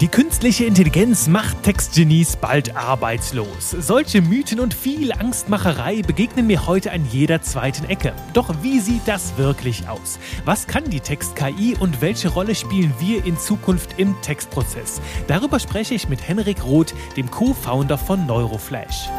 Die künstliche Intelligenz macht Textgenies bald arbeitslos. Solche Mythen und viel Angstmacherei begegnen mir heute an jeder zweiten Ecke. Doch wie sieht das wirklich aus? Was kann die Text-KI und welche Rolle spielen wir in Zukunft im Textprozess? Darüber spreche ich mit Henrik Roth, dem Co-Founder von Neuroflash.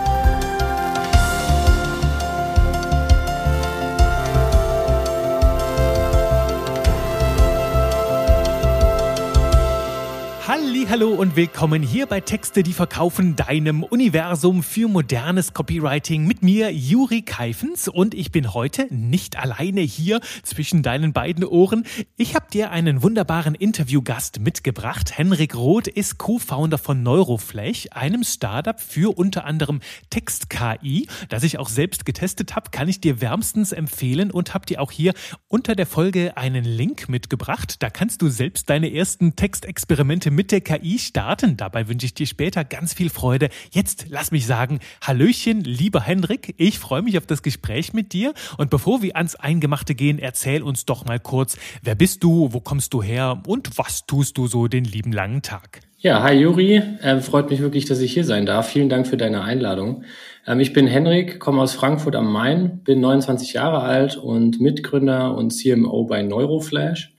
Hallo und willkommen hier bei Texte, die verkaufen, deinem Universum für modernes Copywriting mit mir, Juri Keifens. Und ich bin heute nicht alleine hier zwischen deinen beiden Ohren. Ich habe dir einen wunderbaren Interviewgast mitgebracht. Henrik Roth ist Co-Founder von Neuroflash, einem Startup für unter anderem Text-KI, das ich auch selbst getestet habe, kann ich dir wärmstens empfehlen und habe dir auch hier unter der Folge einen Link mitgebracht. Da kannst du selbst deine ersten Textexperimente mit der KI starten. Dabei wünsche ich dir später ganz viel Freude. Jetzt lass mich sagen, Hallöchen, lieber Henrik. Ich freue mich auf das Gespräch mit dir. Und bevor wir ans Eingemachte gehen, erzähl uns doch mal kurz, wer bist du, wo kommst du her und was tust du so den lieben langen Tag? Ja, hi Juri. Äh, freut mich wirklich, dass ich hier sein darf. Vielen Dank für deine Einladung. Ähm, ich bin Henrik, komme aus Frankfurt am Main, bin 29 Jahre alt und Mitgründer und CMO bei Neuroflash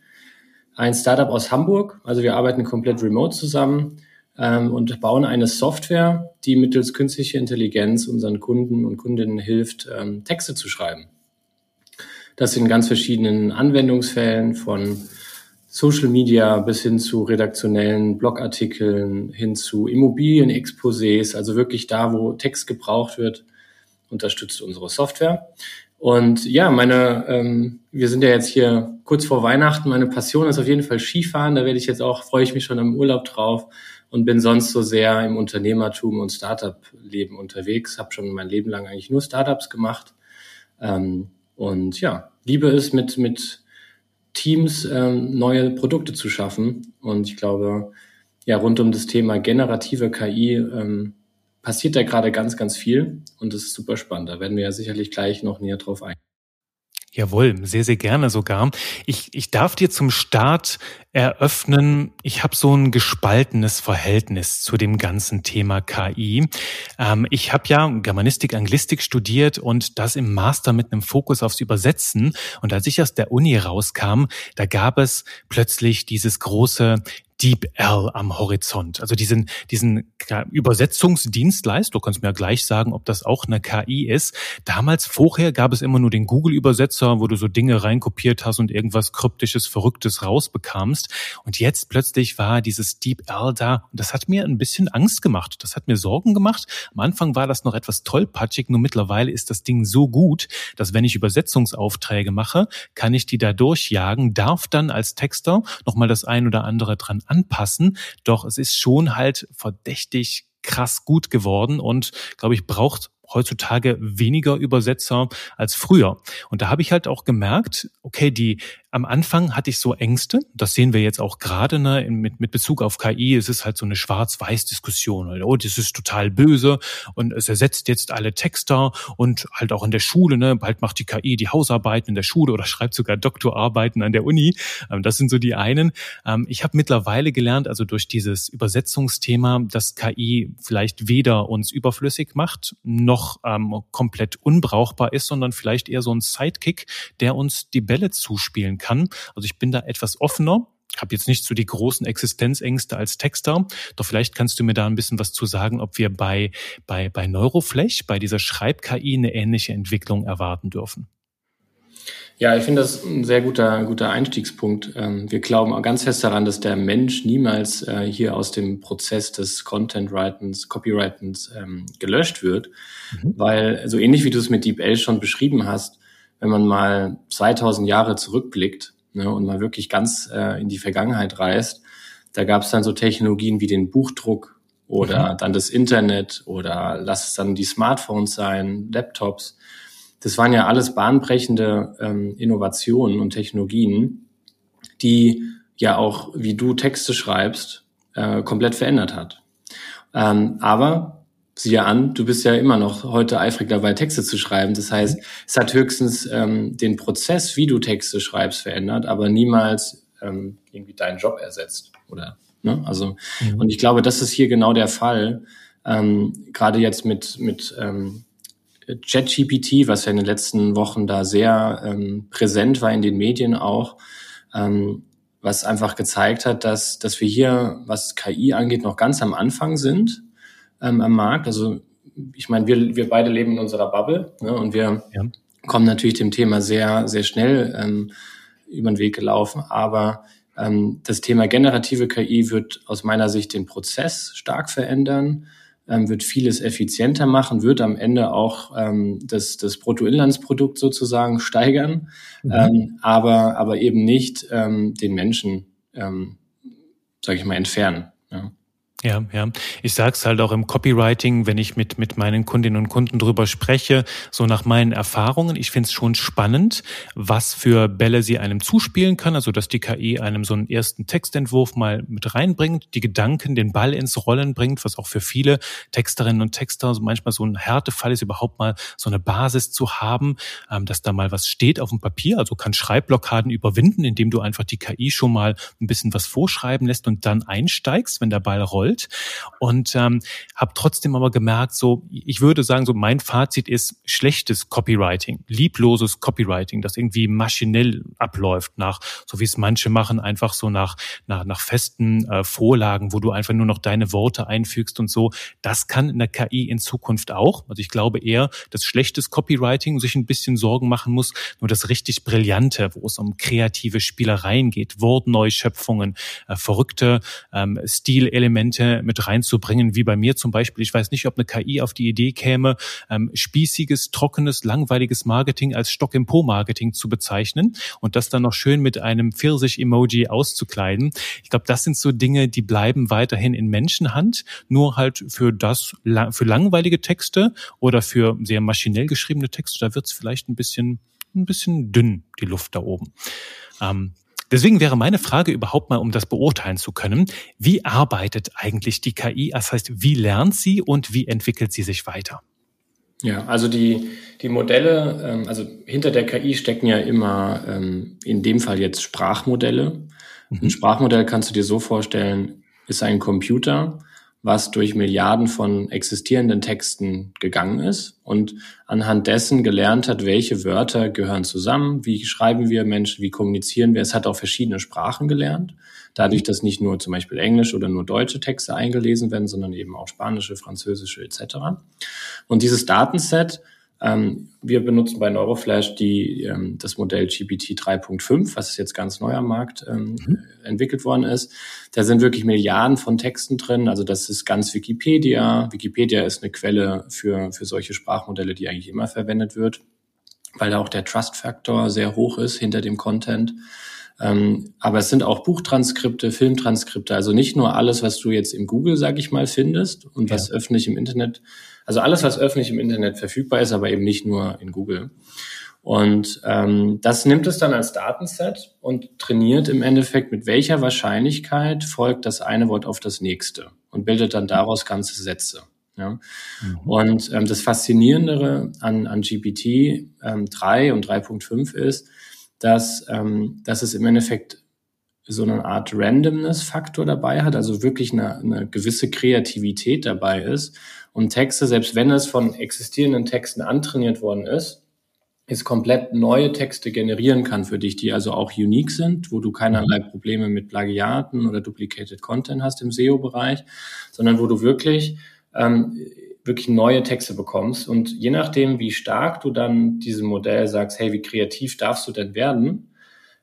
ein Startup aus Hamburg. Also wir arbeiten komplett remote zusammen ähm, und bauen eine Software, die mittels künstlicher Intelligenz unseren Kunden und Kundinnen hilft, ähm, Texte zu schreiben. Das in ganz verschiedenen Anwendungsfällen von Social Media bis hin zu redaktionellen Blogartikeln, hin zu Immobilienexposés, also wirklich da, wo Text gebraucht wird, unterstützt unsere Software. Und ja, meine, ähm, wir sind ja jetzt hier kurz vor Weihnachten. Meine Passion ist auf jeden Fall Skifahren. Da werde ich jetzt auch, freue ich mich schon im Urlaub drauf und bin sonst so sehr im Unternehmertum und Startup-Leben unterwegs. Habe schon mein Leben lang eigentlich nur Startups gemacht. Ähm, und ja, liebe es mit, mit Teams ähm, neue Produkte zu schaffen. Und ich glaube, ja, rund um das Thema generative KI ähm, passiert da gerade ganz, ganz viel und das ist super spannend. Da werden wir ja sicherlich gleich noch näher drauf eingehen. Jawohl, sehr, sehr gerne sogar. Ich, ich darf dir zum Start eröffnen, ich habe so ein gespaltenes Verhältnis zu dem ganzen Thema KI. Ähm, ich habe ja Germanistik, Anglistik studiert und das im Master mit einem Fokus aufs Übersetzen. Und als ich aus der Uni rauskam, da gab es plötzlich dieses große DeepL am Horizont. Also diesen, diesen Übersetzungsdienstleister, du kannst mir ja gleich sagen, ob das auch eine KI ist. Damals vorher gab es immer nur den Google-Übersetzer, wo du so Dinge reinkopiert hast und irgendwas kryptisches, verrücktes rausbekamst. Und jetzt plötzlich war dieses DeepL da und das hat mir ein bisschen Angst gemacht. Das hat mir Sorgen gemacht. Am Anfang war das noch etwas tollpatschig, nur mittlerweile ist das Ding so gut, dass wenn ich Übersetzungsaufträge mache, kann ich die da durchjagen, darf dann als Texter nochmal das ein oder andere dran anpassen. Doch es ist schon halt verdächtig krass gut geworden und, glaube ich, braucht heutzutage weniger Übersetzer als früher. Und da habe ich halt auch gemerkt, okay, die am Anfang hatte ich so Ängste, das sehen wir jetzt auch gerade ne, mit, mit Bezug auf KI, es ist halt so eine Schwarz-Weiß-Diskussion. Oh, das ist total böse und es ersetzt jetzt alle Texter und halt auch in der Schule, ne, bald macht die KI die Hausarbeiten in der Schule oder schreibt sogar Doktorarbeiten an der Uni. Ähm, das sind so die einen. Ähm, ich habe mittlerweile gelernt, also durch dieses Übersetzungsthema, dass KI vielleicht weder uns überflüssig macht, noch ähm, komplett unbrauchbar ist, sondern vielleicht eher so ein Sidekick, der uns die Bälle zuspielen kann. Also ich bin da etwas offener. Ich habe jetzt nicht so die großen Existenzängste als Texter, doch vielleicht kannst du mir da ein bisschen was zu sagen, ob wir bei, bei, bei Neuroflash, bei dieser Schreib-KI eine ähnliche Entwicklung erwarten dürfen. Ja, ich finde das ein sehr guter, guter Einstiegspunkt. Ähm, wir glauben auch ganz fest daran, dass der Mensch niemals äh, hier aus dem Prozess des Content-Writens, Copywritens ähm, gelöscht wird, mhm. weil so ähnlich wie du es mit DeepL schon beschrieben hast, wenn man mal 2000 Jahre zurückblickt ne, und mal wirklich ganz äh, in die Vergangenheit reist, da gab es dann so Technologien wie den Buchdruck oder mhm. dann das Internet oder lass es dann die Smartphones sein, Laptops. Das waren ja alles bahnbrechende ähm, Innovationen und Technologien, die ja auch, wie du Texte schreibst, äh, komplett verändert hat. Ähm, aber siehe an, du bist ja immer noch heute eifrig dabei, Texte zu schreiben. Das heißt, es hat höchstens ähm, den Prozess, wie du Texte schreibst, verändert, aber niemals ähm, irgendwie deinen Job ersetzt oder Ne? Also, mhm. und ich glaube, das ist hier genau der Fall. Ähm, Gerade jetzt mit, mit ähm, ChatGPT, was ja in den letzten Wochen da sehr ähm, präsent war in den Medien auch, ähm, was einfach gezeigt hat, dass, dass wir hier, was KI angeht, noch ganz am Anfang sind ähm, am Markt. Also ich meine, wir, wir beide leben in unserer Bubble ne, und wir ja. kommen natürlich dem Thema sehr, sehr schnell ähm, über den Weg gelaufen. Aber ähm, das Thema generative KI wird aus meiner Sicht den Prozess stark verändern, ähm, wird vieles effizienter machen, wird am Ende auch ähm, das, das Bruttoinlandsprodukt sozusagen steigern, mhm. ähm, aber, aber eben nicht ähm, den Menschen, ähm, sage ich mal, entfernen. Ja. Ja, ja. Ich sage es halt auch im Copywriting, wenn ich mit, mit meinen Kundinnen und Kunden drüber spreche, so nach meinen Erfahrungen. Ich finde es schon spannend, was für Bälle sie einem zuspielen kann, also dass die KI einem so einen ersten Textentwurf mal mit reinbringt, die Gedanken, den Ball ins Rollen bringt, was auch für viele Texterinnen und Texter manchmal so ein Härtefall ist, überhaupt mal so eine Basis zu haben, ähm, dass da mal was steht auf dem Papier, also kann Schreibblockaden überwinden, indem du einfach die KI schon mal ein bisschen was vorschreiben lässt und dann einsteigst, wenn der Ball rollt gewollt und ähm, habe trotzdem aber gemerkt, so ich würde sagen, so mein Fazit ist schlechtes Copywriting, liebloses Copywriting, das irgendwie maschinell abläuft nach, so wie es manche machen, einfach so nach nach, nach festen äh, Vorlagen, wo du einfach nur noch deine Worte einfügst und so. Das kann in der KI in Zukunft auch. Also ich glaube eher, dass schlechtes Copywriting sich ein bisschen Sorgen machen muss, nur das richtig brillante, wo es um kreative Spielereien geht, Wortneuschöpfungen, äh, verrückte ähm, Stilelemente Elemente mit reinzubringen, wie bei mir zum Beispiel. Ich weiß nicht, ob eine KI auf die Idee käme, ähm, spießiges, trockenes, langweiliges Marketing als Stock im Po-Marketing zu bezeichnen und das dann noch schön mit einem Pfirsich-Emoji auszukleiden. Ich glaube, das sind so Dinge, die bleiben weiterhin in Menschenhand, nur halt für das, für langweilige Texte oder für sehr maschinell geschriebene Texte, da wird es vielleicht ein bisschen ein bisschen dünn, die Luft da oben. Ähm, Deswegen wäre meine Frage überhaupt mal, um das beurteilen zu können, wie arbeitet eigentlich die KI? Das heißt, wie lernt sie und wie entwickelt sie sich weiter? Ja, also die, die Modelle, ähm, also hinter der KI stecken ja immer ähm, in dem Fall jetzt Sprachmodelle. Mhm. Ein Sprachmodell kannst du dir so vorstellen, ist ein Computer, was durch Milliarden von existierenden Texten gegangen ist und anhand dessen gelernt hat, welche Wörter gehören zusammen, wie schreiben wir Menschen, wie kommunizieren wir. Es hat auch verschiedene Sprachen gelernt, dadurch, dass nicht nur zum Beispiel Englisch oder nur deutsche Texte eingelesen werden, sondern eben auch spanische, französische etc. Und dieses Datenset wir benutzen bei Neuroflash die, ähm, das Modell GPT 3.5, was jetzt ganz neu am Markt ähm, mhm. entwickelt worden ist. Da sind wirklich Milliarden von Texten drin. Also das ist ganz Wikipedia. Wikipedia ist eine Quelle für, für solche Sprachmodelle, die eigentlich immer verwendet wird, weil da auch der Trust-Faktor sehr hoch ist hinter dem Content. Ähm, aber es sind auch Buchtranskripte, Filmtranskripte, also nicht nur alles, was du jetzt im Google, sag ich mal, findest und ja. was öffentlich im Internet also alles, was öffentlich im Internet verfügbar ist, aber eben nicht nur in Google. Und ähm, das nimmt es dann als Datenset und trainiert im Endeffekt, mit welcher Wahrscheinlichkeit folgt das eine Wort auf das nächste und bildet dann daraus ganze Sätze. Ja? Mhm. Und ähm, das Faszinierendere an, an GPT ähm, 3 und 3.5 ist, dass, ähm, dass es im Endeffekt so eine Art Randomness-Faktor dabei hat, also wirklich eine, eine gewisse Kreativität dabei ist und Texte, selbst wenn es von existierenden Texten antrainiert worden ist, ist komplett neue Texte generieren kann für dich, die also auch unique sind, wo du keinerlei mhm. Probleme mit Plagiaten oder Duplicated Content hast im SEO-Bereich, sondern wo du wirklich ähm, wirklich neue Texte bekommst. Und je nachdem, wie stark du dann diesem Modell sagst, hey, wie kreativ darfst du denn werden,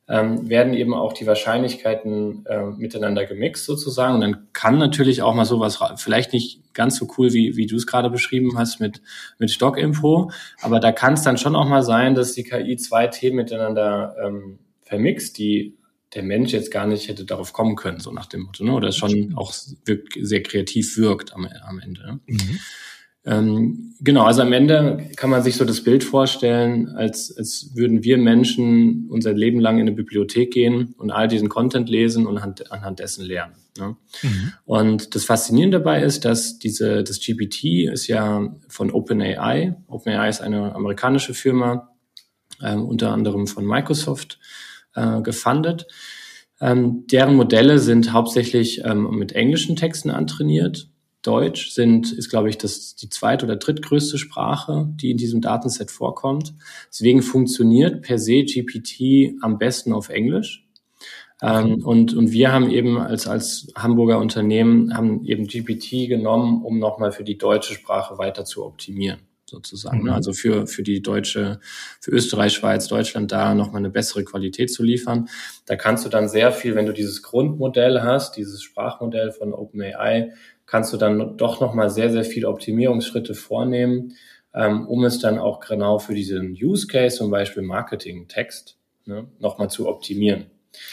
ähm, werden eben auch die Wahrscheinlichkeiten äh, miteinander gemixt sozusagen. Und dann kann natürlich auch mal sowas, vielleicht nicht ganz so cool, wie, wie du es gerade beschrieben hast mit, mit Stockinfo, aber da kann es dann schon auch mal sein, dass die KI zwei Themen miteinander ähm, vermixt, die der Mensch jetzt gar nicht hätte darauf kommen können, so nach dem Motto, ne? oder schon auch sehr kreativ wirkt am, am Ende. Ne? Mhm. Ähm, genau, also am Ende kann man sich so das Bild vorstellen, als, als würden wir Menschen unser Leben lang in eine Bibliothek gehen und all diesen Content lesen und anhand, anhand dessen lernen. Ne? Mhm. Und das Faszinierende dabei ist, dass diese, das GPT ist ja von OpenAI. OpenAI ist eine amerikanische Firma, äh, unter anderem von Microsoft äh, gefundet. Ähm, deren Modelle sind hauptsächlich ähm, mit englischen Texten antrainiert. Deutsch sind, ist, glaube ich, das, die zweit- oder drittgrößte Sprache, die in diesem Datenset vorkommt. Deswegen funktioniert per se GPT am besten auf Englisch. Ähm, und, und wir haben eben als, als Hamburger Unternehmen haben eben GPT genommen, um nochmal für die deutsche Sprache weiter zu optimieren sozusagen. Mhm. Also für, für die deutsche, für Österreich, Schweiz, Deutschland da nochmal eine bessere Qualität zu liefern. Da kannst du dann sehr viel, wenn du dieses Grundmodell hast, dieses Sprachmodell von OpenAI, kannst du dann doch nochmal sehr, sehr viele Optimierungsschritte vornehmen, ähm, um es dann auch genau für diesen Use Case, zum Beispiel Marketing-Text, ne, nochmal zu optimieren.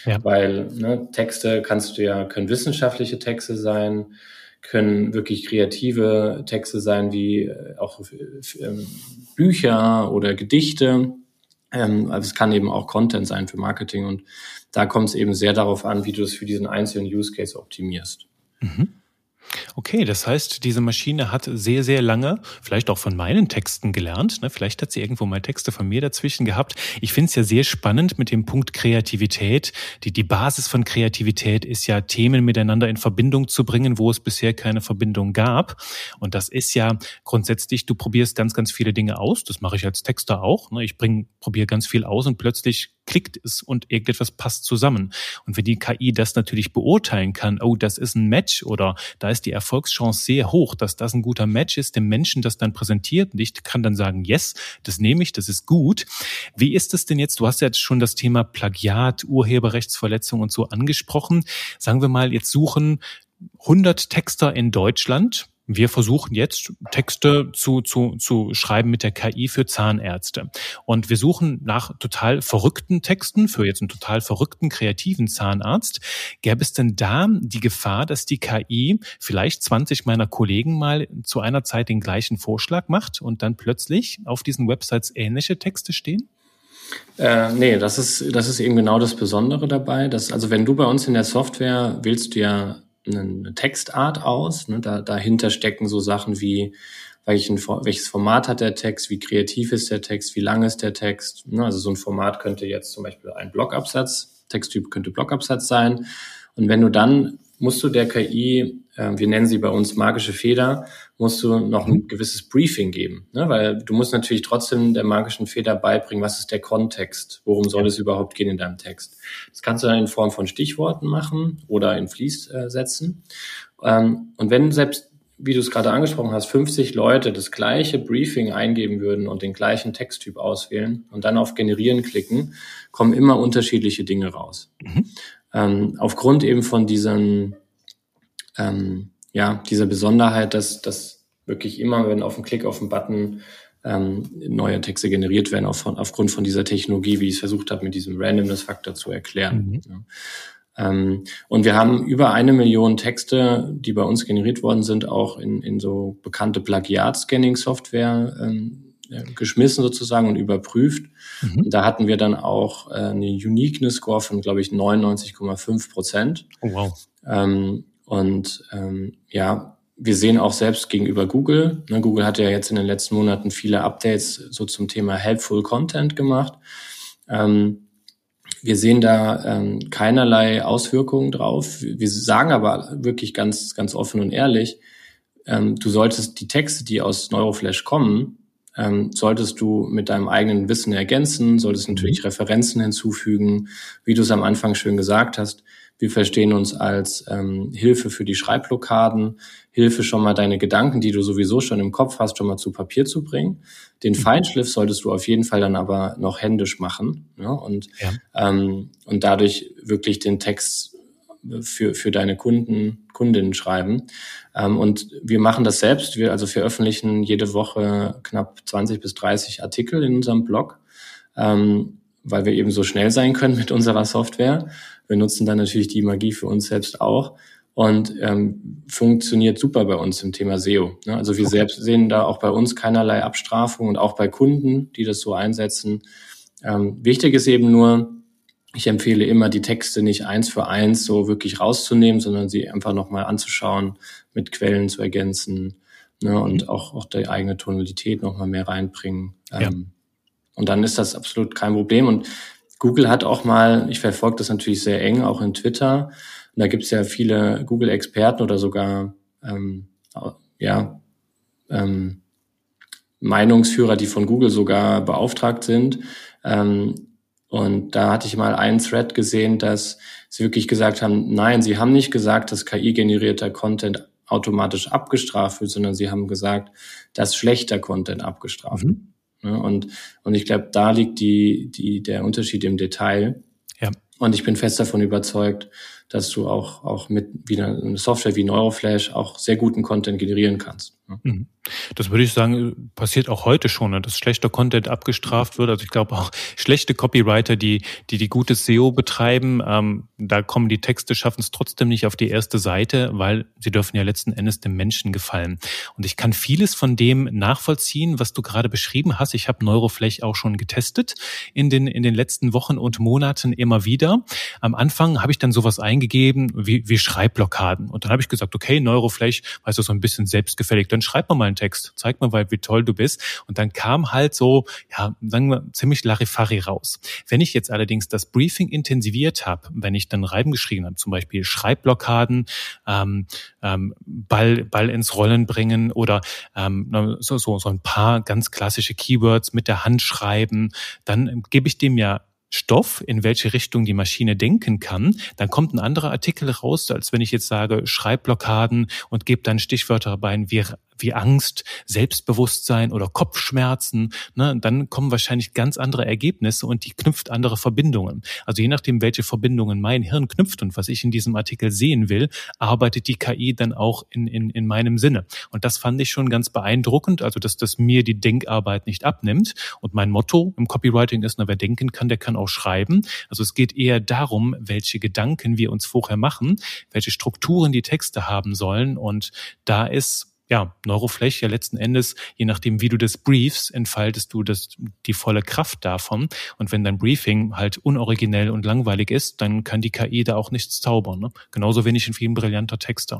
Ja. Weil ne, Texte kannst du ja, können wissenschaftliche Texte sein, können wirklich kreative Texte sein, wie äh, auch ähm, Bücher oder Gedichte. Ähm, also es kann eben auch Content sein für Marketing und da kommt es eben sehr darauf an, wie du es für diesen einzelnen Use Case optimierst. Mhm. Okay, das heißt, diese Maschine hat sehr, sehr lange, vielleicht auch von meinen Texten gelernt. Ne? Vielleicht hat sie irgendwo mal Texte von mir dazwischen gehabt. Ich finde es ja sehr spannend mit dem Punkt Kreativität. Die, die Basis von Kreativität ist ja, Themen miteinander in Verbindung zu bringen, wo es bisher keine Verbindung gab. Und das ist ja grundsätzlich, du probierst ganz, ganz viele Dinge aus. Das mache ich als Texter auch. Ne? Ich probiere ganz viel aus und plötzlich klickt es und irgendetwas passt zusammen. Und wenn die KI das natürlich beurteilen kann, oh, das ist ein Match oder da ist die Erfolgschance sehr hoch, dass das ein guter Match ist, dem Menschen das dann präsentiert und ich kann dann sagen, yes, das nehme ich, das ist gut. Wie ist es denn jetzt? Du hast ja jetzt schon das Thema Plagiat, Urheberrechtsverletzung und so angesprochen. Sagen wir mal, jetzt suchen 100 Texter in Deutschland wir versuchen jetzt Texte zu, zu, zu schreiben mit der KI für Zahnärzte. Und wir suchen nach total verrückten Texten für jetzt einen total verrückten, kreativen Zahnarzt. Gäbe es denn da die Gefahr, dass die KI vielleicht 20 meiner Kollegen mal zu einer Zeit den gleichen Vorschlag macht und dann plötzlich auf diesen Websites ähnliche Texte stehen? Äh, nee, das ist, das ist eben genau das Besondere dabei. Dass, also wenn du bei uns in der Software willst du ja eine Textart aus. Ne? Da, dahinter stecken so Sachen wie, welchen, welches Format hat der Text, wie kreativ ist der Text, wie lang ist der Text. Ne? Also so ein Format könnte jetzt zum Beispiel ein Blockabsatz, Texttyp könnte Blockabsatz sein. Und wenn du dann musst du der KI, äh, wir nennen sie bei uns magische Feder, musst du noch ein gewisses Briefing geben. Ne? Weil du musst natürlich trotzdem der magischen Feder beibringen, was ist der Kontext, worum soll es überhaupt gehen in deinem Text. Das kannst du dann in Form von Stichworten machen oder in Fließsätzen. Ähm, und wenn selbst wie du es gerade angesprochen hast, 50 Leute das gleiche Briefing eingeben würden und den gleichen Texttyp auswählen und dann auf Generieren klicken, kommen immer unterschiedliche Dinge raus. Mhm ähm, aufgrund eben von diesen, ähm, ja, dieser Besonderheit, dass, dass wirklich immer, wenn auf den Klick auf den Button ähm, neue Texte generiert werden, auf, aufgrund von dieser Technologie, wie ich es versucht habe, mit diesem Randomness-Faktor zu erklären. Mhm. Ja. Ähm, und wir haben über eine Million Texte, die bei uns generiert worden sind, auch in, in so bekannte Plagiat-Scanning-Software ähm, geschmissen sozusagen und überprüft. Mhm. Da hatten wir dann auch äh, eine Uniqueness Score von, glaube ich, 99,5 Prozent. Oh, wow. Ähm, und ähm, ja, wir sehen auch selbst gegenüber Google. Ne, Google hat ja jetzt in den letzten Monaten viele Updates so zum Thema Helpful Content gemacht. Ähm, wir sehen da ähm, keinerlei Auswirkungen drauf. Wir sagen aber wirklich ganz, ganz offen und ehrlich, ähm, du solltest die Texte, die aus Neuroflash kommen, ähm, solltest du mit deinem eigenen Wissen ergänzen, solltest natürlich mhm. Referenzen hinzufügen, wie du es am Anfang schön gesagt hast. Wir verstehen uns als ähm, Hilfe für die Schreibblockaden, Hilfe schon mal deine Gedanken, die du sowieso schon im Kopf hast, schon mal zu Papier zu bringen. Den mhm. Feinschliff solltest du auf jeden Fall dann aber noch händisch machen ja, und, ja. Ähm, und dadurch wirklich den Text für, für deine Kunden, Kundinnen schreiben. Ähm, und wir machen das selbst. Wir also veröffentlichen jede Woche knapp 20 bis 30 Artikel in unserem Blog, ähm, weil wir eben so schnell sein können mit unserer Software. Wir nutzen dann natürlich die Magie für uns selbst auch und ähm, funktioniert super bei uns im Thema SEO. Ne? Also wir okay. selbst sehen da auch bei uns keinerlei Abstrafung und auch bei Kunden, die das so einsetzen. Ähm, wichtig ist eben nur, ich empfehle immer, die Texte nicht eins für eins so wirklich rauszunehmen, sondern sie einfach nochmal anzuschauen, mit Quellen zu ergänzen ne, und mhm. auch, auch die eigene Tonalität nochmal mehr reinbringen. Ja. Ähm, und dann ist das absolut kein Problem. Und Google hat auch mal, ich verfolge das natürlich sehr eng, auch in Twitter, und da gibt es ja viele Google-Experten oder sogar ähm, ja, ähm, Meinungsführer, die von Google sogar beauftragt sind. Ähm, und da hatte ich mal einen Thread gesehen, dass sie wirklich gesagt haben, nein, sie haben nicht gesagt, dass KI-generierter Content automatisch abgestraft wird, sondern sie haben gesagt, dass schlechter Content abgestraft wird. Mhm. Und, und ich glaube, da liegt die, die, der Unterschied im Detail. Ja. Und ich bin fest davon überzeugt, dass du auch, auch mit wie eine Software wie Neuroflash auch sehr guten Content generieren kannst. Mhm. Das würde ich sagen, passiert auch heute schon, ne, dass schlechter Content abgestraft wird. Also ich glaube auch schlechte Copywriter, die die, die gutes SEO betreiben, ähm, da kommen die Texte, schaffen es trotzdem nicht auf die erste Seite, weil sie dürfen ja letzten Endes dem Menschen gefallen. Und ich kann vieles von dem nachvollziehen, was du gerade beschrieben hast. Ich habe Neuroflash auch schon getestet in den, in den letzten Wochen und Monaten immer wieder. Am Anfang habe ich dann sowas eingegeben wie, wie Schreibblockaden. Und dann habe ich gesagt, okay, Neuroflash, weißt du, so ein bisschen selbstgefällig, dann schreib mal einen Text, zeig mal, wie toll du bist. Und dann kam halt so, ja, sagen wir, ziemlich Larifari raus. Wenn ich jetzt allerdings das Briefing intensiviert habe, wenn ich dann Reiben geschrieben habe, zum Beispiel Schreibblockaden, ähm, ähm, Ball, Ball ins Rollen bringen oder ähm, so, so, so ein paar ganz klassische Keywords mit der Hand schreiben, dann gebe ich dem ja Stoff, in welche Richtung die Maschine denken kann, dann kommt ein anderer Artikel raus, als wenn ich jetzt sage Schreibblockaden und gebe dann Stichwörter rein wie wie Angst, Selbstbewusstsein oder Kopfschmerzen, ne, dann kommen wahrscheinlich ganz andere Ergebnisse und die knüpft andere Verbindungen. Also je nachdem, welche Verbindungen mein Hirn knüpft und was ich in diesem Artikel sehen will, arbeitet die KI dann auch in, in, in meinem Sinne. Und das fand ich schon ganz beeindruckend, also dass das mir die Denkarbeit nicht abnimmt. Und mein Motto im Copywriting ist, na, wer denken kann, der kann auch schreiben. Also es geht eher darum, welche Gedanken wir uns vorher machen, welche Strukturen die Texte haben sollen. Und da ist ja, Neurofläche ja letzten Endes, je nachdem, wie du das briefst, entfaltest du das, die volle Kraft davon. Und wenn dein Briefing halt unoriginell und langweilig ist, dann kann die KI da auch nichts zaubern. Ne? Genauso wenig wie ein brillanter Texter.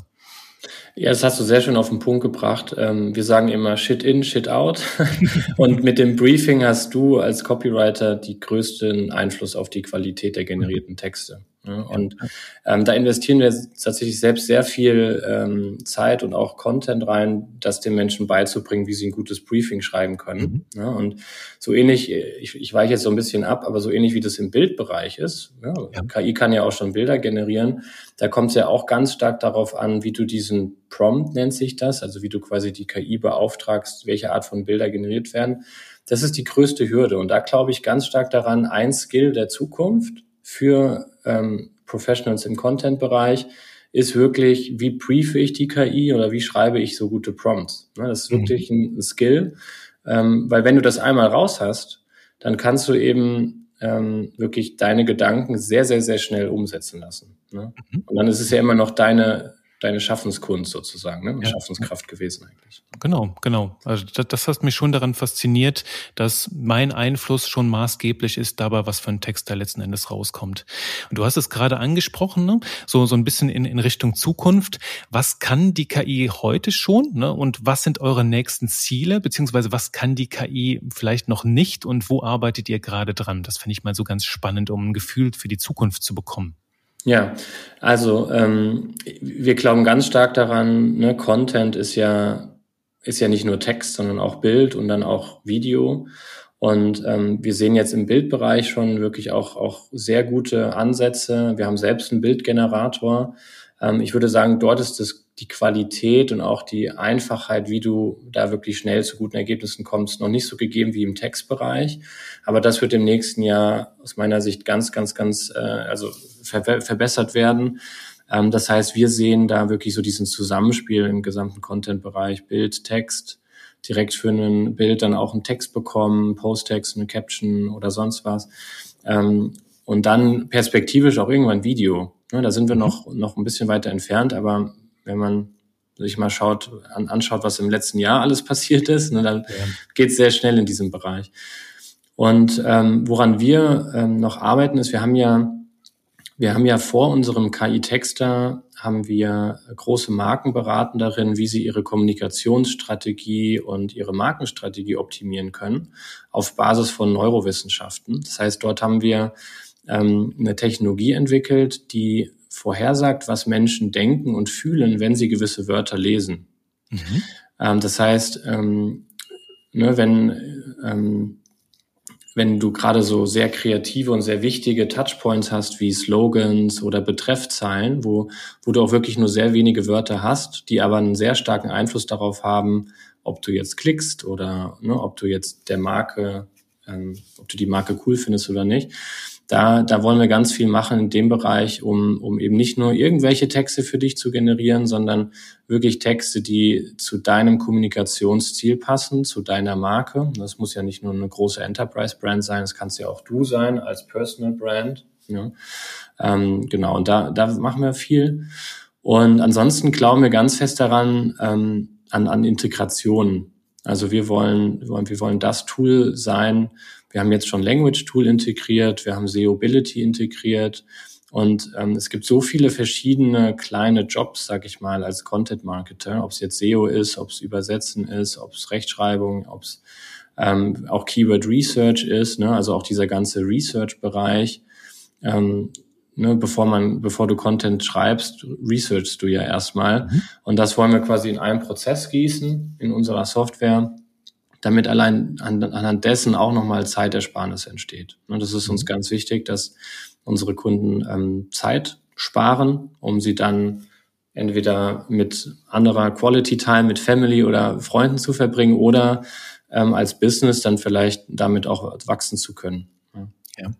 Ja, das hast du sehr schön auf den Punkt gebracht. Ähm, wir sagen immer Shit in, Shit out. Und mit dem Briefing hast du als Copywriter die größten Einfluss auf die Qualität der generierten Texte. Ja, und ähm, da investieren wir tatsächlich selbst sehr viel ähm, Zeit und auch Content rein, das den Menschen beizubringen, wie sie ein gutes Briefing schreiben können. Mhm. Ja, und so ähnlich, ich, ich weiche jetzt so ein bisschen ab, aber so ähnlich wie das im Bildbereich ist, ja, KI kann ja auch schon Bilder generieren, da kommt es ja auch ganz stark darauf an, wie du diesen Prompt nennt sich das, also wie du quasi die KI beauftragst, welche Art von Bilder generiert werden. Das ist die größte Hürde. Und da glaube ich ganz stark daran, ein Skill der Zukunft für ähm, Professionals im Content-Bereich ist wirklich, wie briefe ich die KI oder wie schreibe ich so gute Prompts. Ne, das ist mhm. wirklich ein, Skill, ähm, weil wenn du das einmal raus hast, dann kannst du eben ähm, wirklich deine Gedanken sehr, sehr, sehr schnell umsetzen lassen. Ne? Mhm. Und dann ist es ja immer noch deine deine Schaffenskunst sozusagen, ne? Ja. Schaffenskraft gewesen eigentlich. Genau, genau. Also das, das hat mich schon daran fasziniert, dass mein Einfluss schon maßgeblich ist dabei, was für ein Text da letzten Endes rauskommt. Und du hast es gerade angesprochen, ne? so, so ein bisschen in, in Richtung Zukunft. Was kann die KI heute schon ne? und was sind eure nächsten Ziele, beziehungsweise was kann die KI vielleicht noch nicht und wo arbeitet ihr gerade dran? Das finde ich mal so ganz spannend, um ein Gefühl für die Zukunft zu bekommen. Ja, also ähm, wir glauben ganz stark daran, ne, Content ist ja ist ja nicht nur Text, sondern auch Bild und dann auch Video. Und ähm, wir sehen jetzt im Bildbereich schon wirklich auch, auch sehr gute Ansätze. Wir haben selbst einen Bildgenerator. Ähm, ich würde sagen, dort ist das die Qualität und auch die Einfachheit, wie du da wirklich schnell zu guten Ergebnissen kommst, noch nicht so gegeben wie im Textbereich. Aber das wird im nächsten Jahr aus meiner Sicht ganz, ganz, ganz äh, also ver verbessert werden. Ähm, das heißt, wir sehen da wirklich so diesen Zusammenspiel im gesamten Content-Bereich, Bild, Text, direkt für ein Bild dann auch einen Text bekommen, Post-Text, eine Caption oder sonst was. Ähm, und dann perspektivisch auch irgendwann Video. Ja, da sind wir mhm. noch, noch ein bisschen weiter entfernt, aber wenn man sich mal schaut, an, anschaut, was im letzten Jahr alles passiert ist, ne, dann ja. geht es sehr schnell in diesem Bereich. Und ähm, woran wir ähm, noch arbeiten, ist, wir haben ja wir haben ja vor unserem KI-Texter haben wir große Marken beraten darin, wie sie ihre Kommunikationsstrategie und ihre Markenstrategie optimieren können auf Basis von Neurowissenschaften. Das heißt, dort haben wir ähm, eine Technologie entwickelt, die vorhersagt, was Menschen denken und fühlen, wenn sie gewisse Wörter lesen. Mhm. Ähm, das heißt, ähm, ne, wenn ähm, wenn du gerade so sehr kreative und sehr wichtige Touchpoints hast, wie Slogans oder Betreffzeilen, wo, wo du auch wirklich nur sehr wenige Wörter hast, die aber einen sehr starken Einfluss darauf haben, ob du jetzt klickst oder ne, ob du jetzt der Marke, ähm, ob du die Marke cool findest oder nicht da, da wollen wir ganz viel machen in dem Bereich, um, um eben nicht nur irgendwelche Texte für dich zu generieren, sondern wirklich Texte, die zu deinem Kommunikationsziel passen, zu deiner Marke. Das muss ja nicht nur eine große Enterprise-Brand sein, das kannst ja auch du sein als Personal Brand. Ja. Ähm, genau, und da, da machen wir viel. Und ansonsten glauben wir ganz fest daran, ähm, an, an Integration. Also wir wollen, wir wollen das Tool sein, wir haben jetzt schon Language Tool integriert, wir haben Seobility integriert und ähm, es gibt so viele verschiedene kleine Jobs, sag ich mal, als Content Marketer, ob es jetzt SEO ist, ob es Übersetzen ist, ob es Rechtschreibung, ob es ähm, auch Keyword Research ist, ne? also auch dieser ganze Research-Bereich. Ähm, ne, bevor man, bevor du Content schreibst, researchst du ja erstmal. Mhm. Und das wollen wir quasi in einem Prozess gießen in unserer Software damit allein anhand dessen auch nochmal Zeitersparnis entsteht. Und das ist uns mhm. ganz wichtig, dass unsere Kunden ähm, Zeit sparen, um sie dann entweder mit anderer Quality Time, mit Family oder Freunden zu verbringen oder ähm, als Business dann vielleicht damit auch wachsen zu können. Ja.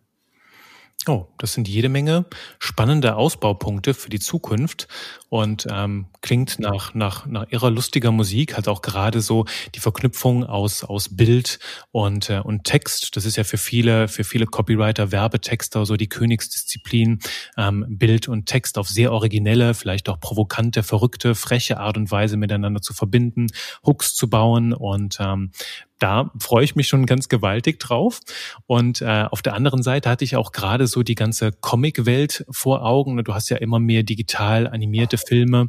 Oh, das sind jede Menge spannende Ausbaupunkte für die Zukunft und ähm, klingt nach, nach, nach irrer lustiger Musik, halt auch gerade so die Verknüpfung aus, aus Bild und, äh, und Text. Das ist ja für viele, für viele Copywriter, Werbetexter so die Königsdisziplin, ähm, Bild und Text auf sehr originelle, vielleicht auch provokante, verrückte, freche Art und Weise miteinander zu verbinden, Hooks zu bauen und ähm, da freue ich mich schon ganz gewaltig drauf. Und äh, auf der anderen Seite hatte ich auch gerade so die ganze Comic-Welt vor Augen. Du hast ja immer mehr digital animierte Filme,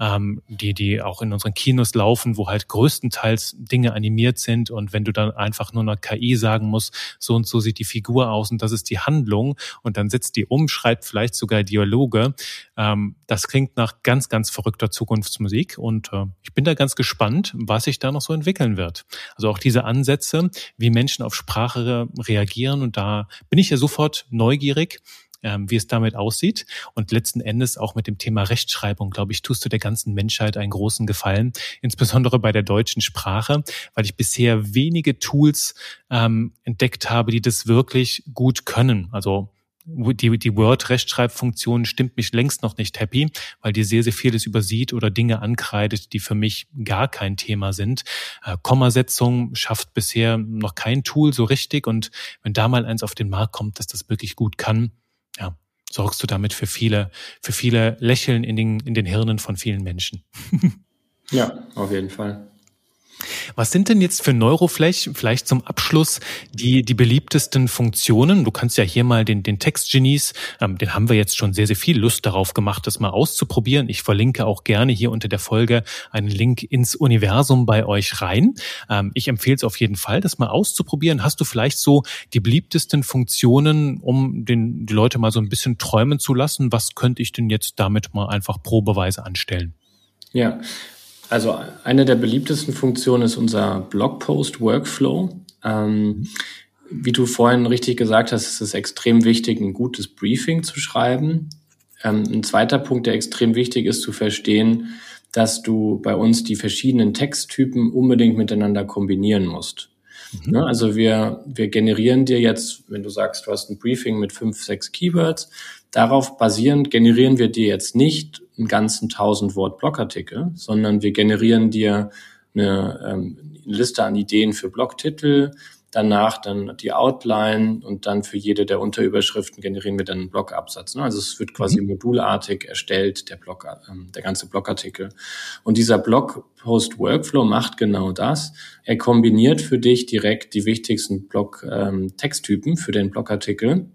ähm, die, die auch in unseren Kinos laufen, wo halt größtenteils Dinge animiert sind. Und wenn du dann einfach nur einer KI sagen musst, so und so sieht die Figur aus und das ist die Handlung und dann setzt die um, schreibt vielleicht sogar Dialoge, ähm, das klingt nach ganz, ganz verrückter Zukunftsmusik. Und äh, ich bin da ganz gespannt, was sich da noch so entwickeln wird. Also auch die diese Ansätze, wie Menschen auf Sprache reagieren. Und da bin ich ja sofort neugierig, ähm, wie es damit aussieht. Und letzten Endes auch mit dem Thema Rechtschreibung, glaube ich, tust du der ganzen Menschheit einen großen Gefallen, insbesondere bei der deutschen Sprache, weil ich bisher wenige Tools ähm, entdeckt habe, die das wirklich gut können. Also die, die Word-Rechtschreibfunktion stimmt mich längst noch nicht happy, weil die sehr, sehr vieles übersieht oder Dinge ankreidet, die für mich gar kein Thema sind. Äh, Kommasetzung schafft bisher noch kein Tool so richtig und wenn da mal eins auf den Markt kommt, dass das wirklich gut kann, ja, sorgst du damit für viele, für viele Lächeln in den, in den Hirnen von vielen Menschen. ja, auf jeden Fall. Was sind denn jetzt für Neuroflash vielleicht zum Abschluss die, die beliebtesten Funktionen? Du kannst ja hier mal den, den Textgenies, ähm, den haben wir jetzt schon sehr, sehr viel Lust darauf gemacht, das mal auszuprobieren. Ich verlinke auch gerne hier unter der Folge einen Link ins Universum bei euch rein. Ähm, ich empfehle es auf jeden Fall, das mal auszuprobieren. Hast du vielleicht so die beliebtesten Funktionen, um den, die Leute mal so ein bisschen träumen zu lassen? Was könnte ich denn jetzt damit mal einfach probeweise anstellen? Ja, also eine der beliebtesten Funktionen ist unser Blogpost-Workflow. Ähm, wie du vorhin richtig gesagt hast, ist es extrem wichtig, ein gutes Briefing zu schreiben. Ähm, ein zweiter Punkt, der extrem wichtig ist, zu verstehen, dass du bei uns die verschiedenen Texttypen unbedingt miteinander kombinieren musst. Mhm. Ne, also wir, wir generieren dir jetzt, wenn du sagst, du hast ein Briefing mit fünf, sechs Keywords, darauf basierend generieren wir dir jetzt nicht einen ganzen 1000 Wort Blogartikel, sondern wir generieren dir eine, ähm, Liste an Ideen für Blogtitel, danach dann die Outline und dann für jede der Unterüberschriften generieren wir dann einen Blogabsatz. Ne? Also es wird quasi mhm. modulartig erstellt, der Blog, ähm, der ganze Blogartikel. Und dieser Blogpost-Workflow macht genau das. Er kombiniert für dich direkt die wichtigsten Blog-Texttypen ähm, für den Blogartikel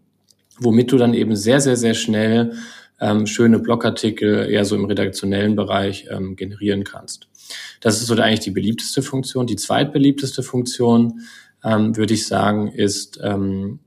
womit du dann eben sehr, sehr, sehr schnell ähm, schöne Blogartikel eher so im redaktionellen Bereich ähm, generieren kannst. Das ist so eigentlich die beliebteste Funktion. Die zweitbeliebteste Funktion, ähm, würde ich sagen, ist ähm,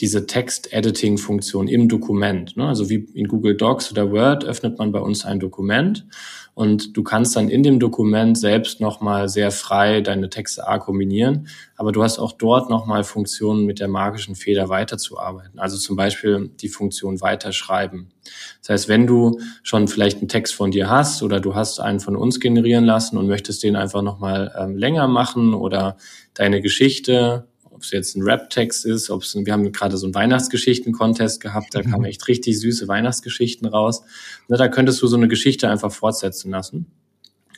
diese Text-Editing-Funktion im Dokument. Ne? Also wie in Google Docs oder Word öffnet man bei uns ein Dokument und du kannst dann in dem Dokument selbst nochmal sehr frei deine Texte A kombinieren, aber du hast auch dort nochmal Funktionen mit der magischen Feder weiterzuarbeiten. Also zum Beispiel die Funktion weiterschreiben. Das heißt, wenn du schon vielleicht einen Text von dir hast oder du hast einen von uns generieren lassen und möchtest den einfach nochmal ähm, länger machen oder deine Geschichte ob es jetzt ein Rap-Text ist, ob es, wir haben gerade so einen Weihnachtsgeschichten-Contest gehabt, da kamen mhm. echt richtig süße Weihnachtsgeschichten raus. Na, da könntest du so eine Geschichte einfach fortsetzen lassen.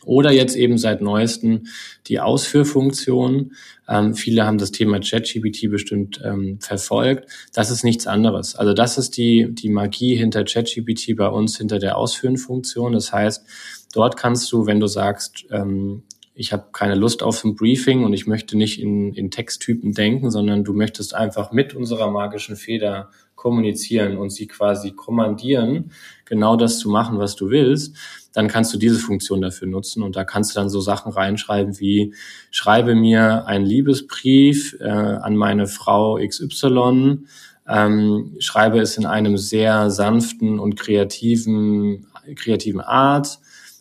Oder jetzt eben seit neuestem die Ausführfunktion. Ähm, viele haben das Thema ChatGPT bestimmt ähm, verfolgt. Das ist nichts anderes. Also das ist die, die Magie hinter ChatGPT bei uns, hinter der Ausführen-Funktion. Das heißt, dort kannst du, wenn du sagst, ähm, ich habe keine Lust auf ein Briefing und ich möchte nicht in, in Texttypen denken, sondern du möchtest einfach mit unserer magischen Feder kommunizieren und sie quasi kommandieren, genau das zu machen, was du willst, dann kannst du diese Funktion dafür nutzen und da kannst du dann so Sachen reinschreiben wie schreibe mir einen Liebesbrief äh, an meine Frau XY, ähm, schreibe es in einem sehr sanften und kreativen kreativen Art.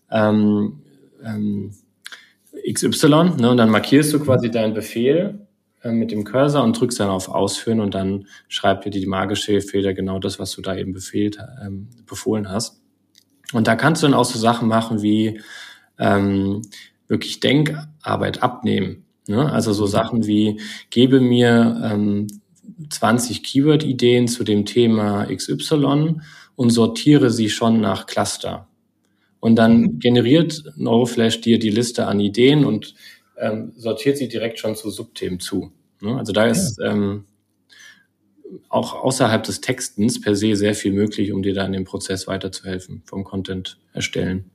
Ähm, ähm, XY, ne, und dann markierst du quasi deinen Befehl äh, mit dem Cursor und drückst dann auf Ausführen und dann schreibt dir die magische Feder genau das, was du da eben befehlt, ähm, befohlen hast. Und da kannst du dann auch so Sachen machen wie ähm, wirklich Denkarbeit abnehmen. Ne? Also so Sachen wie, gebe mir ähm, 20 Keyword-Ideen zu dem Thema XY und sortiere sie schon nach Cluster. Und dann mhm. generiert Neuroflash dir die Liste an Ideen und ähm, sortiert sie direkt schon zu Subthemen zu. Ne? Also da ist ja. ähm, auch außerhalb des Textens per se sehr viel möglich, um dir da in dem Prozess weiterzuhelfen vom Content erstellen.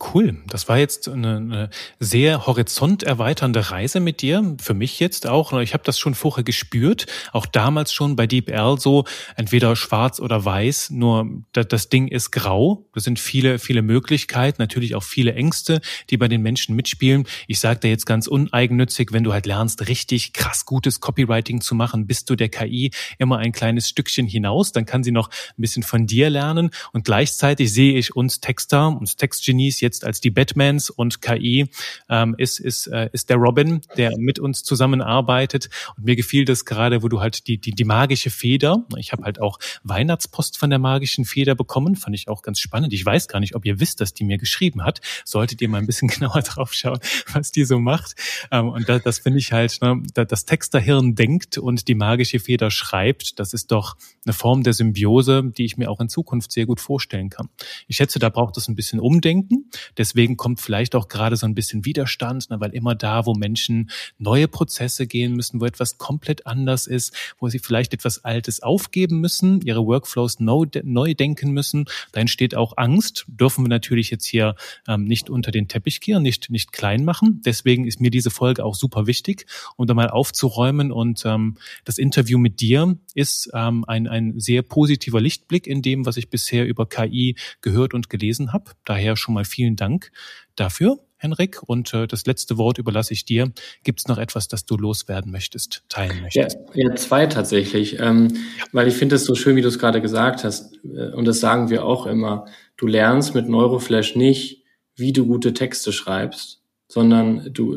Cool. Das war jetzt eine, eine sehr horizonterweiternde Reise mit dir. Für mich jetzt auch. Ich habe das schon vorher gespürt. Auch damals schon bei DeepL so entweder schwarz oder weiß. Nur das Ding ist grau. Das sind viele, viele Möglichkeiten. Natürlich auch viele Ängste, die bei den Menschen mitspielen. Ich sage da jetzt ganz uneigennützig, wenn du halt lernst, richtig krass gutes Copywriting zu machen, bist du der KI immer ein kleines Stückchen hinaus. Dann kann sie noch ein bisschen von dir lernen. Und gleichzeitig sehe ich uns Texter, uns Textgenies jetzt als die Batmans und KI ähm, ist, ist, äh, ist der Robin, der mit uns zusammenarbeitet. Und mir gefiel das gerade, wo du halt die, die, die magische Feder, ich habe halt auch Weihnachtspost von der magischen Feder bekommen, fand ich auch ganz spannend. Ich weiß gar nicht, ob ihr wisst, dass die mir geschrieben hat. Solltet ihr mal ein bisschen genauer drauf schauen, was die so macht. Ähm, und das, das finde ich halt, ne, das Texterhirn denkt und die magische Feder schreibt. Das ist doch eine Form der Symbiose, die ich mir auch in Zukunft sehr gut vorstellen kann. Ich schätze, da braucht es ein bisschen Umdenken. Deswegen kommt vielleicht auch gerade so ein bisschen Widerstand, ne, weil immer da, wo Menschen neue Prozesse gehen müssen, wo etwas komplett anders ist, wo sie vielleicht etwas Altes aufgeben müssen, ihre Workflows neu, neu denken müssen, da entsteht auch Angst. Dürfen wir natürlich jetzt hier ähm, nicht unter den Teppich kehren, nicht, nicht klein machen. Deswegen ist mir diese Folge auch super wichtig, um da mal aufzuräumen. Und ähm, das Interview mit dir ist ähm, ein, ein sehr positiver Lichtblick in dem, was ich bisher über KI gehört und gelesen habe. Daher schon mal vielen Dank dafür. Henrik. Und äh, das letzte Wort überlasse ich dir. Gibt es noch etwas, das du loswerden möchtest, teilen möchtest? Ja, ja zwei tatsächlich. Ähm, ja. Weil ich finde es so schön, wie du es gerade gesagt hast. Äh, und das sagen wir auch immer. Du lernst mit Neuroflash nicht, wie du gute Texte schreibst, sondern du,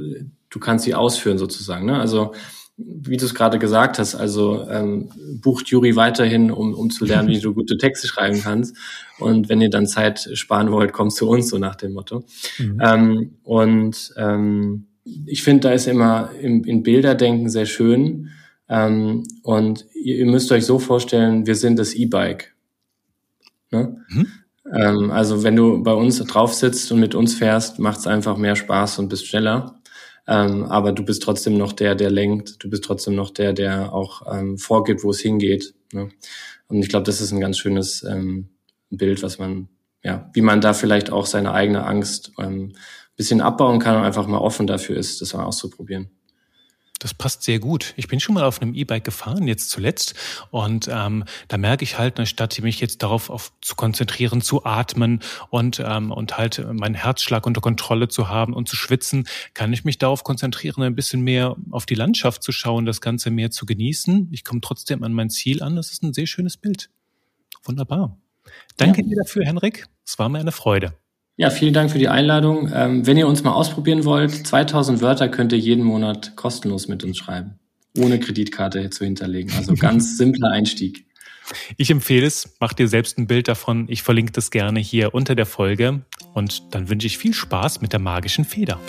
du kannst sie ausführen sozusagen. Ne? Also wie du es gerade gesagt hast, also ähm, bucht Juri weiterhin, um, um zu lernen, wie du gute Texte schreiben kannst. Und wenn ihr dann Zeit sparen wollt, kommt zu uns, so nach dem Motto. Mhm. Ähm, und ähm, ich finde, da ist immer im, in Bilderdenken sehr schön. Ähm, und ihr, ihr müsst euch so vorstellen, wir sind das E-Bike. Ne? Mhm. Ähm, also wenn du bei uns drauf sitzt und mit uns fährst, macht es einfach mehr Spaß und bist schneller. Ähm, aber du bist trotzdem noch der, der lenkt. Du bist trotzdem noch der, der auch ähm, vorgibt, wo es hingeht. Ne? Und ich glaube, das ist ein ganz schönes ähm, Bild, was man, ja, wie man da vielleicht auch seine eigene Angst ähm, bisschen abbauen kann und einfach mal offen dafür ist, das mal auszuprobieren. Das passt sehr gut. Ich bin schon mal auf einem E-Bike gefahren, jetzt zuletzt. Und ähm, da merke ich halt, statt mich jetzt darauf auf, zu konzentrieren, zu atmen und, ähm, und halt meinen Herzschlag unter Kontrolle zu haben und zu schwitzen, kann ich mich darauf konzentrieren, ein bisschen mehr auf die Landschaft zu schauen, das Ganze mehr zu genießen. Ich komme trotzdem an mein Ziel an. Das ist ein sehr schönes Bild. Wunderbar. Danke ja. dir dafür, Henrik. Es war mir eine Freude. Ja, vielen Dank für die Einladung. Ähm, wenn ihr uns mal ausprobieren wollt, 2000 Wörter könnt ihr jeden Monat kostenlos mit uns schreiben, ohne Kreditkarte zu hinterlegen. Also ganz simpler Einstieg. Ich empfehle es, mach dir selbst ein Bild davon. Ich verlinke das gerne hier unter der Folge und dann wünsche ich viel Spaß mit der magischen Feder.